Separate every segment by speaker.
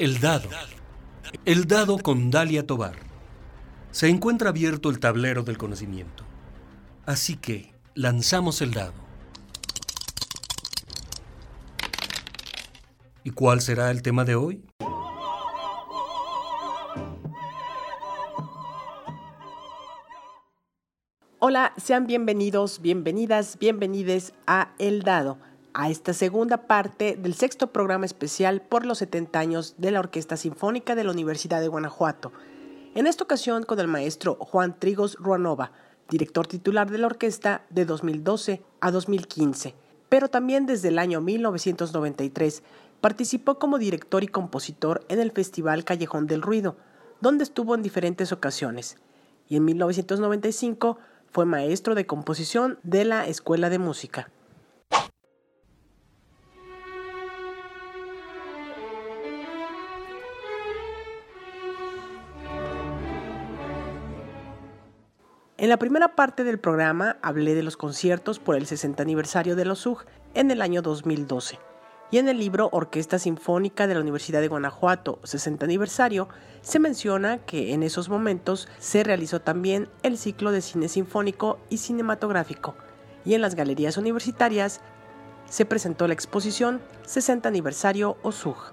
Speaker 1: El dado. El dado con Dalia Tobar. Se encuentra abierto el tablero del conocimiento. Así que lanzamos el dado. ¿Y cuál será el tema de hoy?
Speaker 2: Hola, sean bienvenidos, bienvenidas, bienvenides a El Dado a esta segunda parte del sexto programa especial por los 70 años de la Orquesta Sinfónica de la Universidad de Guanajuato. En esta ocasión con el maestro Juan Trigos Ruanova, director titular de la orquesta de 2012 a 2015, pero también desde el año 1993 participó como director y compositor en el Festival Callejón del Ruido, donde estuvo en diferentes ocasiones, y en 1995 fue maestro de composición de la Escuela de Música. En la primera parte del programa hablé de los conciertos por el 60 aniversario de los UG en el año 2012. Y en el libro Orquesta Sinfónica de la Universidad de Guanajuato, 60 aniversario, se menciona que en esos momentos se realizó también el ciclo de cine sinfónico y cinematográfico, y en las galerías universitarias se presentó la exposición 60 aniversario OSUG.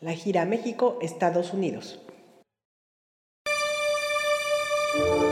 Speaker 2: La gira México-Estados Unidos. Thank you.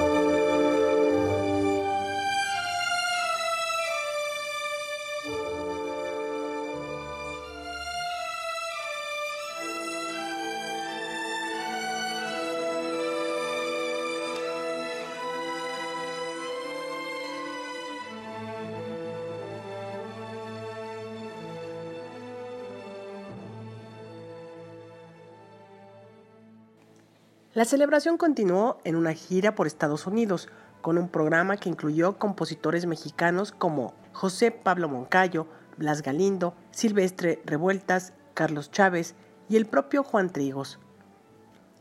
Speaker 2: La celebración continuó en una gira por Estados Unidos, con un programa que incluyó compositores mexicanos como José Pablo Moncayo, Blas Galindo, Silvestre Revueltas, Carlos Chávez y el propio Juan Trigos.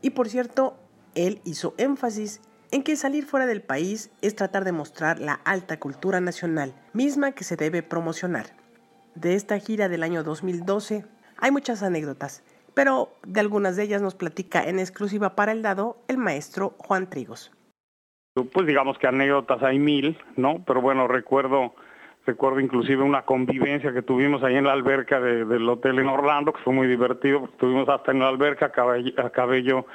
Speaker 2: Y por cierto, él hizo énfasis en que salir fuera del país es tratar de mostrar la alta cultura nacional, misma que se debe promocionar. De esta gira del año 2012 hay muchas anécdotas, pero de algunas de ellas nos platica en exclusiva para el dado el maestro Juan Trigos.
Speaker 3: Pues digamos que anécdotas hay mil, ¿no? Pero bueno, recuerdo recuerdo inclusive una convivencia que tuvimos ahí en la alberca del hotel en Orlando, que fue muy divertido, estuvimos hasta en la alberca, acabé, acabé yo,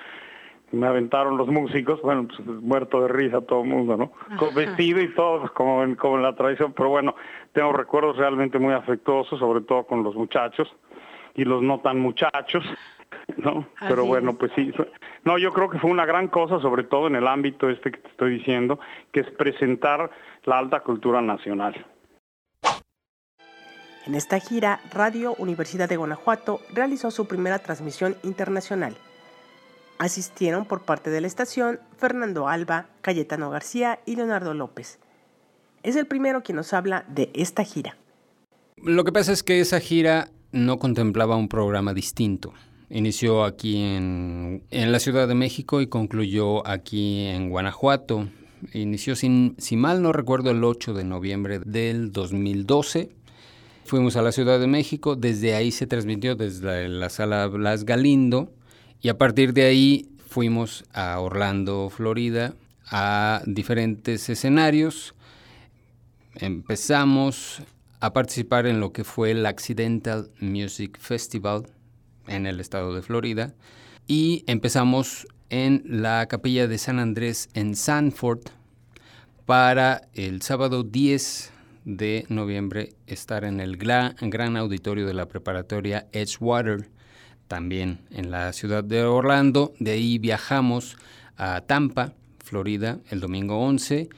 Speaker 3: me aventaron los músicos, bueno, pues muerto de risa todo el mundo, ¿no? Con vestido y todo, pues, como en, como en la tradición, pero bueno, tengo recuerdos realmente muy afectuosos, sobre todo con los muchachos y los no tan muchachos, ¿no? Pero bueno, pues sí. No, yo creo que fue una gran cosa, sobre todo en el ámbito este que te estoy diciendo, que es presentar la alta cultura nacional.
Speaker 2: En esta gira, Radio Universidad de Guanajuato realizó su primera transmisión internacional. Asistieron por parte de la estación Fernando Alba, Cayetano García y Leonardo López. Es el primero quien nos habla de esta gira.
Speaker 4: Lo que pasa es que esa gira no contemplaba un programa distinto. Inició aquí en, la Ciudad de México y concluyó aquí en Guanajuato. Inició, sin, si mal no recuerdo, el 8 de noviembre del 2012. Fuimos a la Ciudad de México, desde ahí se transmitió desde la, sala Blas Galindo y a partir de ahí fuimos a Orlando, Florida, a diferentes escenarios. Empezamos a participar en lo que fue el Accidental Music Festival en el estado de Florida y empezamos en la capilla de San Andrés en Sanford para el sábado 10 de noviembre estar en el gran, auditorio de la preparatoria Edgewater, también en la ciudad de Orlando. De ahí viajamos a Tampa, Florida, el domingo 11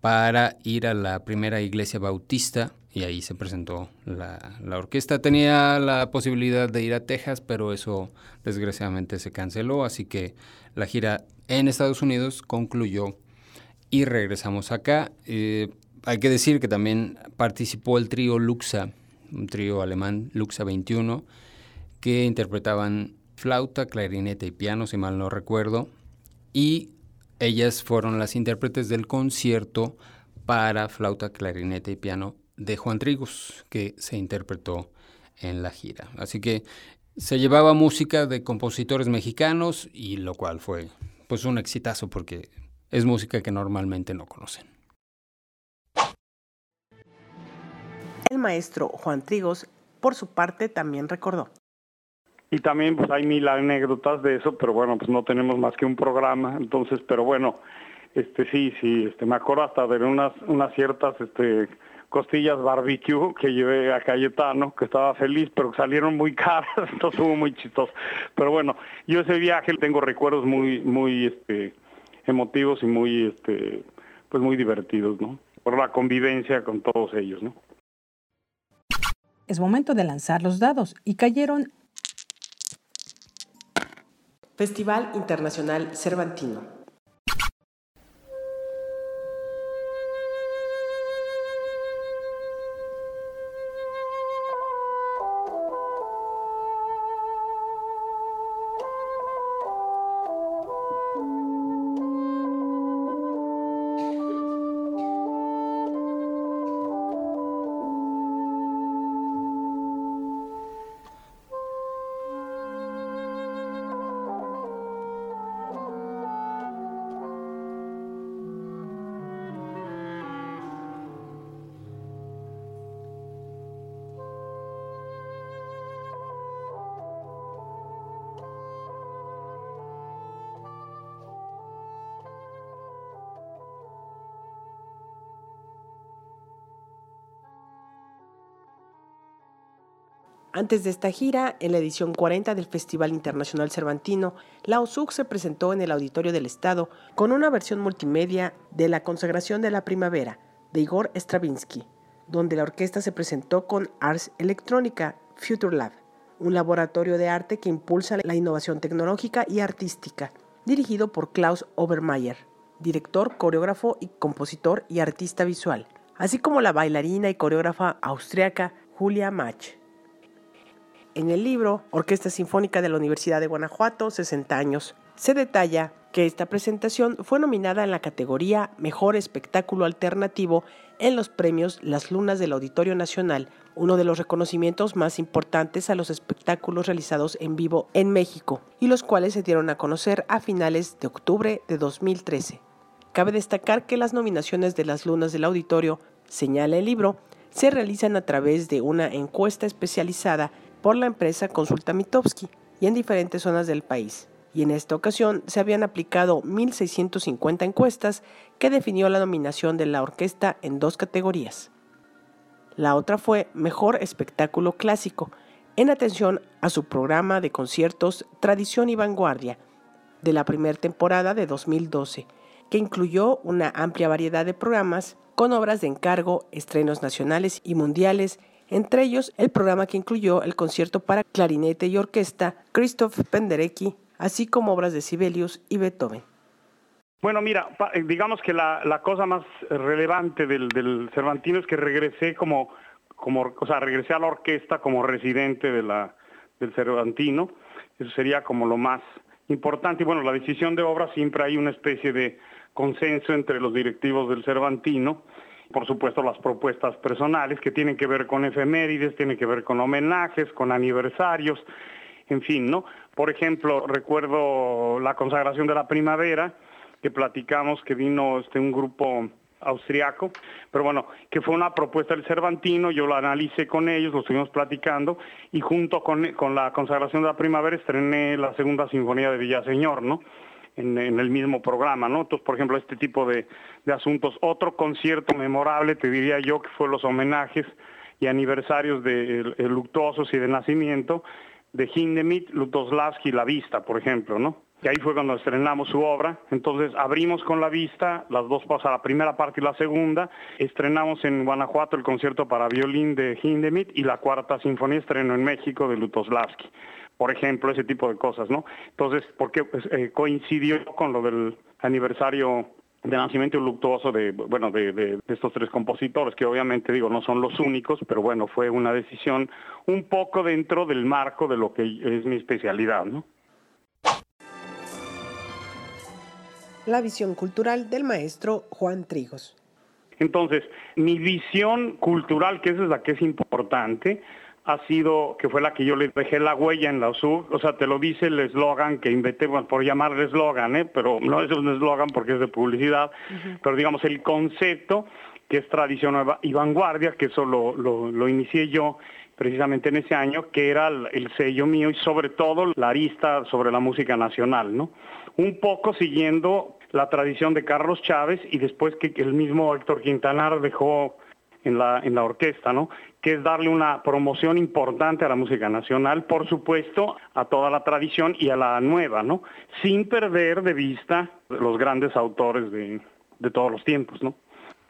Speaker 4: para ir a la primera iglesia bautista y ahí se presentó la, la, orquesta. Tenía la posibilidad de ir a Texas, pero eso desgraciadamente se canceló, así que la gira en Estados Unidos concluyó y regresamos acá. Eh, hay que decir que también participó el trío Luxa, un trío alemán, Luxa 21, que interpretaban flauta, clarinete y piano, si mal no recuerdo, y ellas fueron las intérpretes del concierto para flauta, clarinete y piano de Juan Trigos, que se interpretó en la gira. Así que Se llevaba música de compositores mexicanos y lo cual fue pues un exitazo porque es música que normalmente no conocen.
Speaker 2: El maestro Juan Trigos, por su parte, también recordó.
Speaker 3: Y también pues hay mil anécdotas de eso, pero bueno, pues no tenemos más que un programa, entonces, pero bueno, este sí, sí, este me acuerdo hasta de unas unas ciertas este costillas barbecue que llevé a Cayetano, que estaba feliz, pero salieron muy caras, entonces estuvo muy chistoso. Pero bueno, yo ese viaje tengo recuerdos muy, muy este, emotivos y muy, este, pues muy divertidos, ¿no? Por la convivencia con todos ellos, ¿no?
Speaker 5: Es momento de lanzar los dados y cayeron
Speaker 2: Festival Internacional Cervantino. Antes de esta gira, en la edición 40 del Festival Internacional Cervantino, la OSUC se presentó en el Auditorio del Estado con una versión multimedia de La consagración de la primavera de Igor Stravinsky, donde la orquesta se presentó con Ars Electrónica Future Lab, un laboratorio de arte que impulsa la innovación tecnológica y artística, dirigido por Klaus Obermeier, director, coreógrafo y compositor y artista visual, así como la bailarina y coreógrafa austriaca Julia Mach. En el libro Orquesta Sinfónica de la Universidad de Guanajuato, 60 años, se detalla que esta presentación fue nominada en la categoría Mejor Espectáculo Alternativo en los premios Las Lunas del Auditorio Nacional, uno de los reconocimientos más importantes a los espectáculos realizados en vivo en México, y los cuales se dieron a conocer a finales de octubre de 2013. Cabe destacar que las nominaciones de las Lunas del Auditorio, señala el libro, se realizan a través de una encuesta especializada por la empresa Consulta Mitowski y en diferentes zonas del país. Y en esta ocasión se habían aplicado 1.650 encuestas que definió la nominación de la orquesta en dos categorías. La otra fue Mejor Espectáculo Clásico, en atención a su programa de conciertos Tradición y Vanguardia de la primera temporada de 2012, que incluyó una amplia variedad de programas con obras de encargo, estrenos nacionales y mundiales entre ellos el programa que incluyó el concierto para clarinete y orquesta Christoph Penderecki, así como obras de Sibelius y Beethoven.
Speaker 3: Bueno, mira, eh, digamos que la, cosa más relevante del, Cervantino es que regresé como, como, o sea, regresé a la orquesta como residente de la, del Cervantino. Eso sería como lo más importante. Y bueno, la decisión de obra siempre hay una especie de consenso entre los directivos del Cervantino por supuesto las propuestas personales que tienen que ver con efemérides, tienen que ver con homenajes, con aniversarios, en fin, ¿no? Por ejemplo, recuerdo la consagración de la primavera, que platicamos que vino este un grupo austriaco, pero bueno, que fue una propuesta del Cervantino, yo la analicé con ellos, lo estuvimos platicando, y junto con, con la consagración de la primavera estrené la segunda sinfonía de Villaseñor, ¿no? En, el mismo programa, ¿no? Entonces, por ejemplo, este tipo de, asuntos. Otro concierto memorable, te diría yo, que fue los homenajes y aniversarios de luctuosos y de nacimiento de Hindemith, Lutoslavski y La Vista, por ejemplo, ¿no? Y ahí fue cuando estrenamos su obra. Entonces abrimos con La Vista, las dos cosas, la primera parte y la segunda. Estrenamos en Guanajuato el concierto para violín de Hindemith y la cuarta sinfonía estrenó en México de Lutoslavski por ejemplo, ese tipo de cosas, ¿no? Entonces, porque pues, eh, coincidió con lo del aniversario de nacimiento luctuoso de, bueno, de, estos tres compositores, que obviamente digo, no son los únicos, pero bueno, fue una decisión un poco dentro del marco de lo que es mi especialidad, ¿no?
Speaker 2: La visión cultural del maestro Juan Trigos.
Speaker 3: Entonces, mi visión cultural, que esa es la que es importante, ha sido, que fue la que yo le dejé la huella en la USUG, o sea, te lo dice el eslogan que inventé, por llamarle eslogan, ¿eh? pero no es un eslogan porque es de publicidad, pero digamos el concepto que es tradición y vanguardia, que eso lo, lo, inicié yo precisamente en ese año, que era el, sello mío y sobre todo la arista sobre la música nacional, ¿no? Un poco siguiendo la tradición de Carlos Chávez y después que el mismo Héctor Quintanar dejó en la, en la orquesta, ¿no? Que es darle una promoción importante a la música nacional, por supuesto, a toda la tradición y a la nueva, ¿no? Sin perder de vista los grandes autores de, de todos los tiempos, ¿no?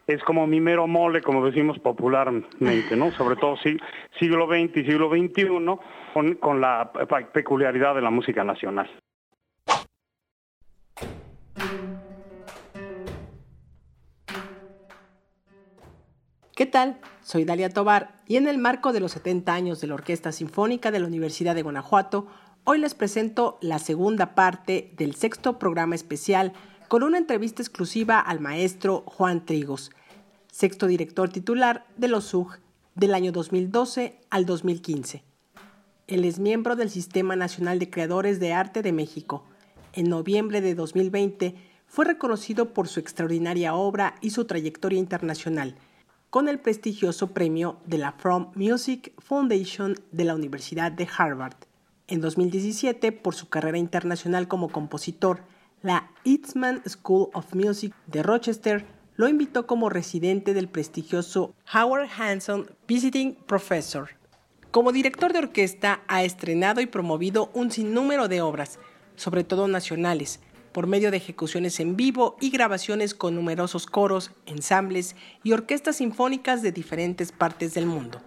Speaker 3: Es como mi mero mole, como decimos popularmente, ¿no? Sobre todo siglo XX y siglo XXI, con, con la peculiaridad de la música nacional.
Speaker 6: ¿Qué tal? Soy Dalia Tobar y en el marco de los 70 años de la Orquesta Sinfónica de la Universidad de Guanajuato, hoy les presento la segunda parte del sexto programa especial con una entrevista exclusiva al maestro Juan Trigos, sexto director titular de los SUG del año 2012 al 2015. Él es miembro del Sistema Nacional de Creadores de Arte de México. En noviembre de 2020 fue reconocido por su extraordinaria obra y su trayectoria internacional – con el prestigioso premio de la From Music Foundation de la Universidad de Harvard. En 2017, por su carrera internacional como compositor, la Eastman School of Music de Rochester lo invitó como residente del prestigioso Howard Hanson Visiting Professor. Como director de orquesta ha estrenado y promovido un sinnúmero de obras, sobre todo nacionales, por medio de ejecuciones en vivo y grabaciones con numerosos coros, ensambles y orquestas sinfónicas de diferentes partes del mundo.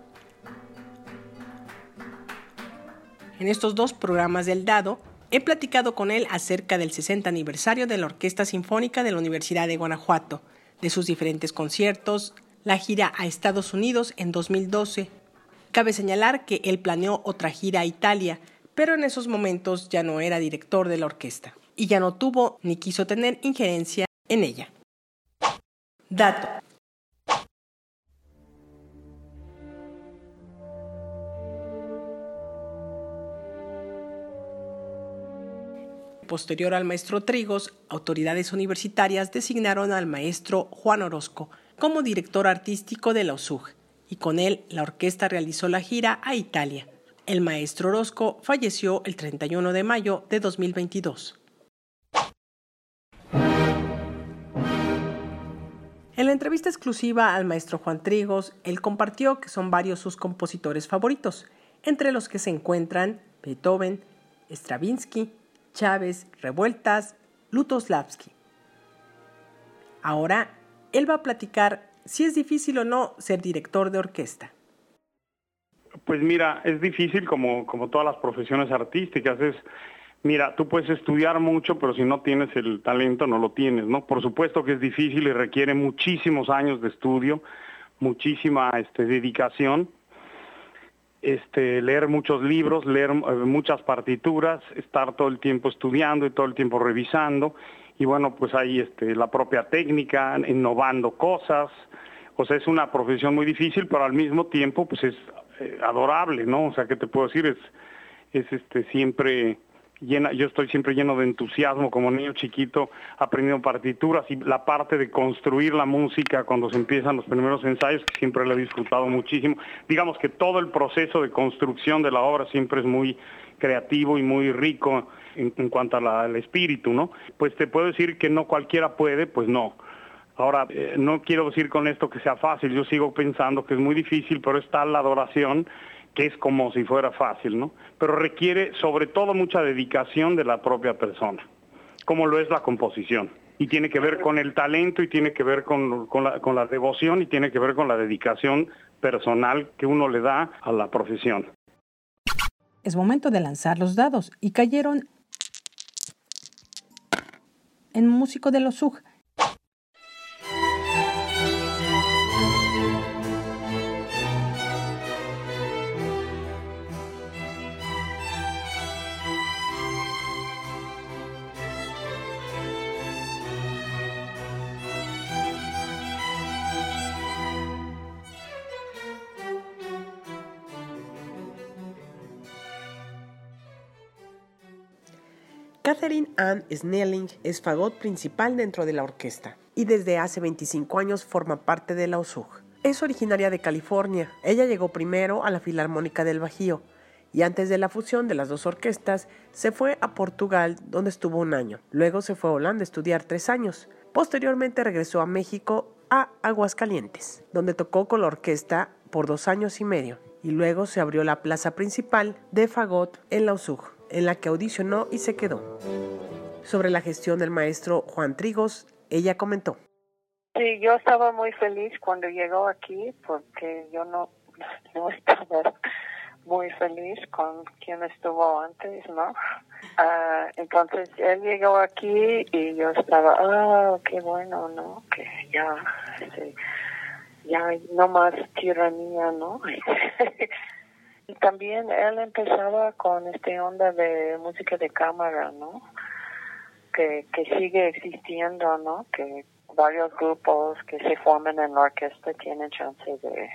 Speaker 6: En estos dos programas del Dado, he platicado con él acerca del 60 aniversario de la Orquesta Sinfónica de la Universidad de Guanajuato, de sus diferentes conciertos, la gira a Estados Unidos en 2012. Cabe señalar que él planeó otra gira a Italia, pero en esos momentos ya no era director de la orquesta y ya no tuvo ni quiso tener injerencia en ella. Dato. Posterior al maestro Trigos, autoridades universitarias designaron al maestro Juan Orozco como director artístico de la OSUG y con él la orquesta realizó la gira a Italia. El maestro Orozco falleció el 31 de mayo de 2022. Entrevista exclusiva al maestro Juan Trigos, él compartió que son varios sus compositores favoritos, entre los que se encuentran Beethoven, Stravinsky, Chávez, Revueltas, Lutoslavski. Ahora, él va a platicar si es difícil o no ser director de orquesta.
Speaker 3: Pues mira, es difícil como, como todas las profesiones artísticas, es Mira, tú puedes estudiar mucho, pero si no tienes el talento, no lo tienes, ¿no? Por supuesto que es difícil y requiere muchísimos años de estudio, muchísima este, dedicación, este, leer muchos libros, leer eh, muchas partituras, estar todo el tiempo estudiando y todo el tiempo revisando. Y bueno, pues hay este, la propia técnica, innovando cosas. O sea, es una profesión muy difícil, pero al mismo tiempo, pues es eh, adorable, ¿no? O sea, ¿qué te puedo decir? Es, es este, siempre yo estoy siempre lleno de entusiasmo como niño chiquito aprendiendo partituras y la parte de construir la música cuando se empiezan los primeros ensayos, que siempre lo he disfrutado muchísimo. Digamos que todo el proceso de construcción de la obra siempre es muy creativo y muy rico en, cuanto al espíritu, ¿no? Pues te puedo decir que no cualquiera puede, pues no. Ahora, eh, no quiero decir con esto que sea fácil, yo sigo pensando que es muy difícil, pero está la adoración que es como si fuera fácil, ¿no? Pero requiere sobre todo mucha dedicación de la propia persona, como lo es la composición. Y tiene que ver con el talento y tiene que ver con, la, con la devoción y tiene que ver con la dedicación personal que uno le da a la profesión.
Speaker 7: Es momento de lanzar los dados y cayeron en Músico de los SUG
Speaker 2: Catherine Ann Snelling es fagot principal dentro de la orquesta y desde hace 25 años forma parte de la OSUG. Es originaria de California. Ella llegó primero a la Filarmónica del Bajío y antes de la fusión de las dos orquestas se fue a Portugal donde estuvo un año. Luego se fue a Holanda a estudiar tres años. Posteriormente regresó a México a Aguascalientes, donde tocó con la orquesta por dos años y medio. Y luego se abrió la plaza principal de Fagot en la USUG, en la que audicionó y se quedó. Sobre la gestión del maestro Juan Trigos, ella comentó.
Speaker 8: Sí, yo estaba muy feliz cuando llegó aquí porque yo no, estaba muy feliz con quien estuvo antes, ¿no? Ah, entonces él llegó aquí y yo estaba, ah, qué bueno, ¿no? Que ya, sí, ya no más tiranía, ¿no? también él empezaba con este onda de música de cámara, ¿no? Que, que sigue existiendo, ¿no? Que varios grupos que se forman en la orquesta tienen chance de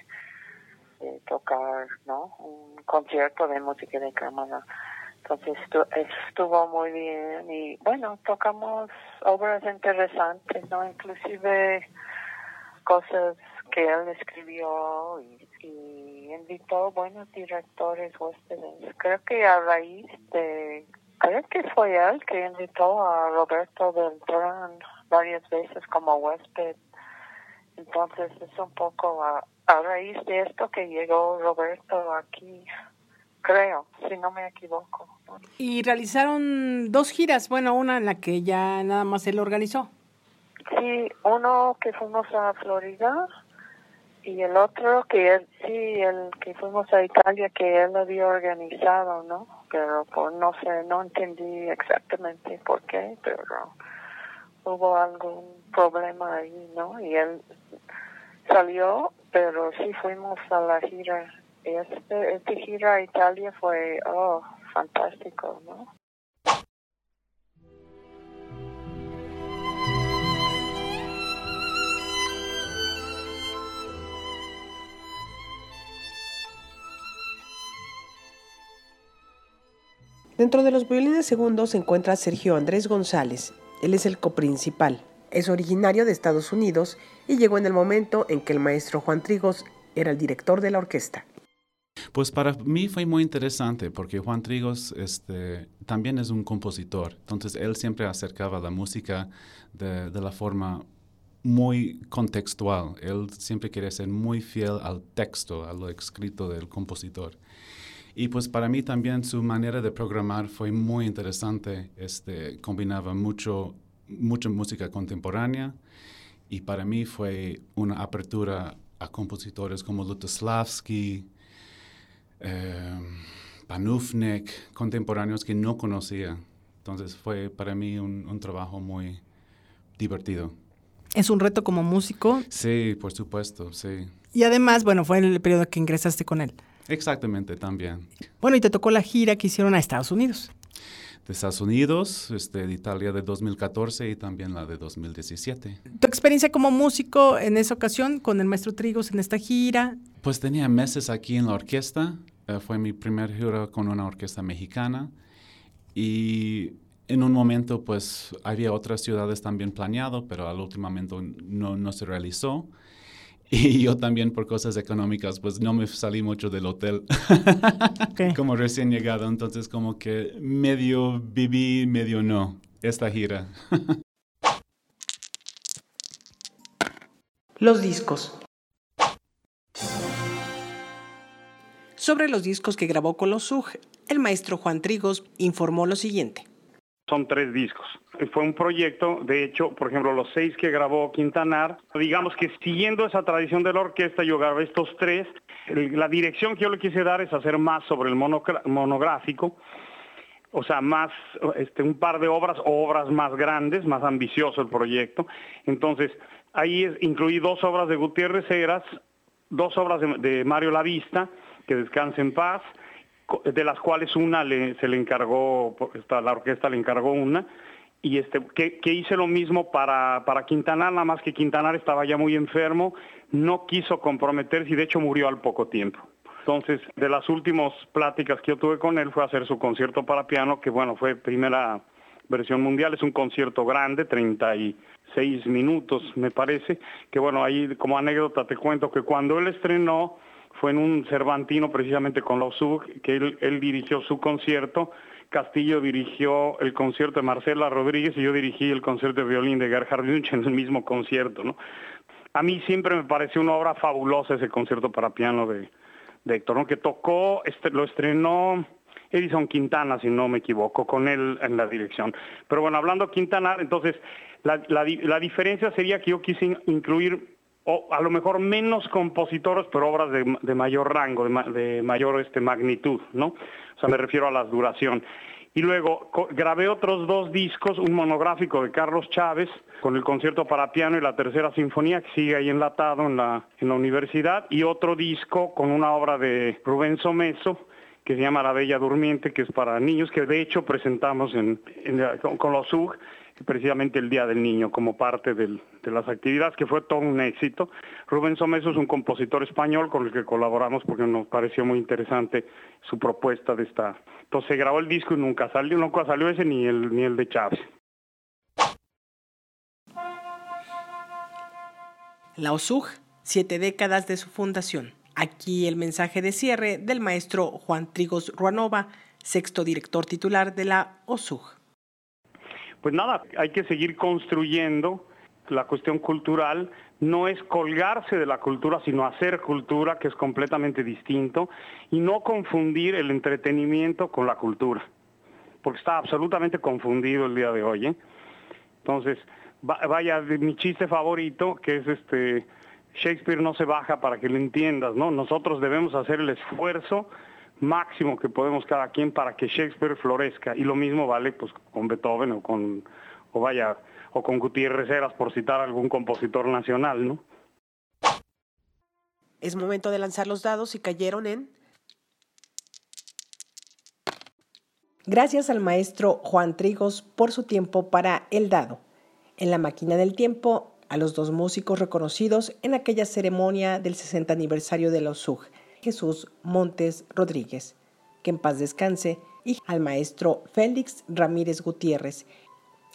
Speaker 8: de tocar, ¿no? Un concierto de música de cámara. Entonces estuvo muy bien y bueno, tocamos obras interesantes, ¿no? Inclusive cosas que él escribió y, invitó buenos directores huéspedes. Creo que a raíz de, creo que fue él que invitó a Roberto Beltrán varias veces como huésped. Entonces es un poco a, a raíz de esto que llegó Roberto aquí, creo, si no me equivoco.
Speaker 5: Y realizaron dos giras, bueno, una en la que ya nada más él organizó.
Speaker 8: Sí, uno que fuimos a Florida y el otro que él, sí, el que fuimos a Italia que él había organizado, ¿no? Pero por no sé, no entendí exactamente por qué, pero hubo algún problema ahí, ¿no? Y él salió pero sí fuimos a la gira. Este, este gira a Italia fue, oh, fantástico, ¿no?
Speaker 2: Dentro de los violines segundos se encuentra Sergio Andrés González. Él es el coprincipal. Es originario de Estados Unidos y llegó en el momento en que el maestro Juan Trigos era el director de la orquesta.
Speaker 9: Pues para mí fue muy interesante porque Juan Trigos este, también es un compositor, entonces él siempre acercaba la música de, de la forma muy contextual, él siempre quería ser muy fiel al texto, a lo escrito del compositor. Y pues para mí también su manera de programar fue muy interesante, este, combinaba mucho mucha música contemporánea y para mí fue una apertura a compositores como Lutoslavski, eh, Panufnik, contemporáneos que no conocía. Entonces fue para mí un, trabajo muy divertido.
Speaker 5: ¿Es un reto como músico?
Speaker 9: Sí, por supuesto, sí.
Speaker 5: Y además, bueno, fue el periodo que ingresaste con él.
Speaker 9: Exactamente, también.
Speaker 5: Bueno, y te tocó la gira que hicieron a Estados Unidos
Speaker 9: de Estados Unidos, este, de Italia de 2014 y también la de 2017.
Speaker 5: ¿Tu experiencia como músico en esa ocasión con el maestro Trigos en esta gira?
Speaker 9: Pues tenía meses aquí en la orquesta. Eh, fue mi primer gira con una orquesta mexicana y en un momento pues había otras ciudades también planeado, pero al último momento no, no se realizó. Y yo también por cosas económicas, pues no me salí mucho del hotel como recién llegado. Entonces como que medio viví, medio no esta gira.
Speaker 2: Los discos. Sobre los discos que grabó con los SUG, el maestro Juan Trigos informó lo siguiente.
Speaker 3: Son tres discos fue un proyecto, de hecho, por ejemplo, los seis que grabó Quintanar, digamos que siguiendo esa tradición de la orquesta, yo grabé estos tres. La dirección que yo le quise dar es hacer más sobre el monográfico, o sea, más, este, un par de obras o obras más grandes, más ambicioso el proyecto. Entonces, ahí incluí dos obras de Gutiérrez Heras, dos obras de, de Mario Lavista, que descanse en paz, de las cuales una se le encargó, la orquesta le encargó una, y este que, hice lo mismo para, para Quintanar, nada más que Quintanar estaba ya muy enfermo, no quiso comprometerse y de hecho murió al poco tiempo. Entonces, de las últimas pláticas que yo tuve con él fue hacer su concierto para piano, que bueno, fue primera versión mundial. Es un concierto grande, 36 minutos me parece, que bueno, ahí como anécdota te cuento que cuando él estrenó fue en un Cervantino precisamente con los SUG, que él, dirigió su concierto, Castillo dirigió el concierto de Marcela Rodríguez y yo dirigí el concierto de violín de Gerhard Munch en el mismo concierto. A mí siempre me pareció una obra fabulosa ese concierto para piano de, de Héctor, ¿no? que tocó, este, lo estrenó Edison Quintana, si no me equivoco, con él en la dirección. Pero bueno, hablando Quintana, entonces la, la, la diferencia sería que yo quise incluir o a lo mejor menos compositores, pero obras de, mayor rango, de, mayor este, magnitud, ¿no? O sea, me refiero a la duración. Y luego grabé otros dos discos, un monográfico de Carlos Chávez con el concierto para piano y la tercera sinfonía que sigue ahí enlatado en la, en la universidad y otro disco con una obra de Rubén Someso que se llama La Bella Durmiente, que es para niños, que de hecho presentamos en, en con, con, los UG precisamente el Día del Niño como parte de las actividades, que fue todo un éxito. Rubén Someso es un compositor español con el que colaboramos porque nos pareció muy interesante su propuesta de esta. Entonces se grabó el disco y nunca salió, nunca salió ese ni el, ni el de Chávez.
Speaker 6: La OSUG, siete décadas de su fundación. Aquí el mensaje de cierre del maestro Juan Trigos Ruanova, sexto director titular de la OSUG.
Speaker 3: Pues nada, hay que seguir construyendo la cuestión cultural, no es colgarse de la cultura, sino hacer cultura, que es completamente distinto, y no confundir el entretenimiento con la cultura, porque está absolutamente confundido el día de hoy. ¿eh? Entonces, vaya, mi chiste favorito, que es este, Shakespeare no se baja para que lo entiendas, ¿no? Nosotros debemos hacer el esfuerzo máximo que podemos cada quien para que Shakespeare florezca y lo mismo vale pues con Beethoven o con o vaya o con Gutiérrez Heras por citar algún compositor nacional, ¿no?
Speaker 6: Es momento de lanzar los dados y cayeron en Gracias al maestro Juan Trigos por su tiempo para el dado. En la máquina del tiempo a los dos músicos reconocidos en aquella ceremonia del 60 aniversario de la OSUG, Jesús Montes Rodríguez, que en paz descanse, y al maestro Félix Ramírez Gutiérrez,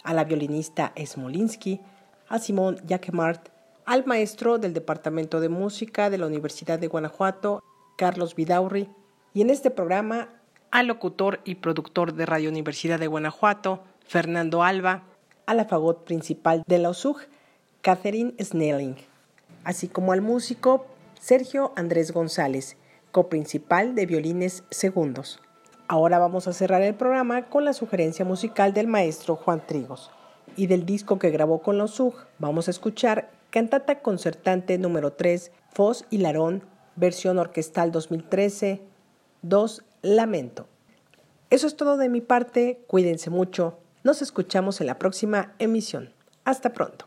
Speaker 6: a la violinista Smolinsky, a Simón Jaquemart, al maestro del Departamento de Música de la Universidad de Guanajuato, Carlos Vidaurri, y en este programa al locutor y productor de Radio Universidad de Guanajuato, Fernando Alba, a la fagot principal de la OSUG, Catherine Snelling, así como al músico Sergio Andrés González, coprincipal de Violines Segundos. Ahora vamos a cerrar el programa con la sugerencia musical del maestro Juan Trigos. Y del disco que grabó con los SUG, vamos a escuchar Cantata Concertante número 3, Fos y Larón, versión orquestal 2013, 2, Lamento. Eso es todo de mi parte, cuídense mucho, nos escuchamos en la próxima emisión. Hasta pronto.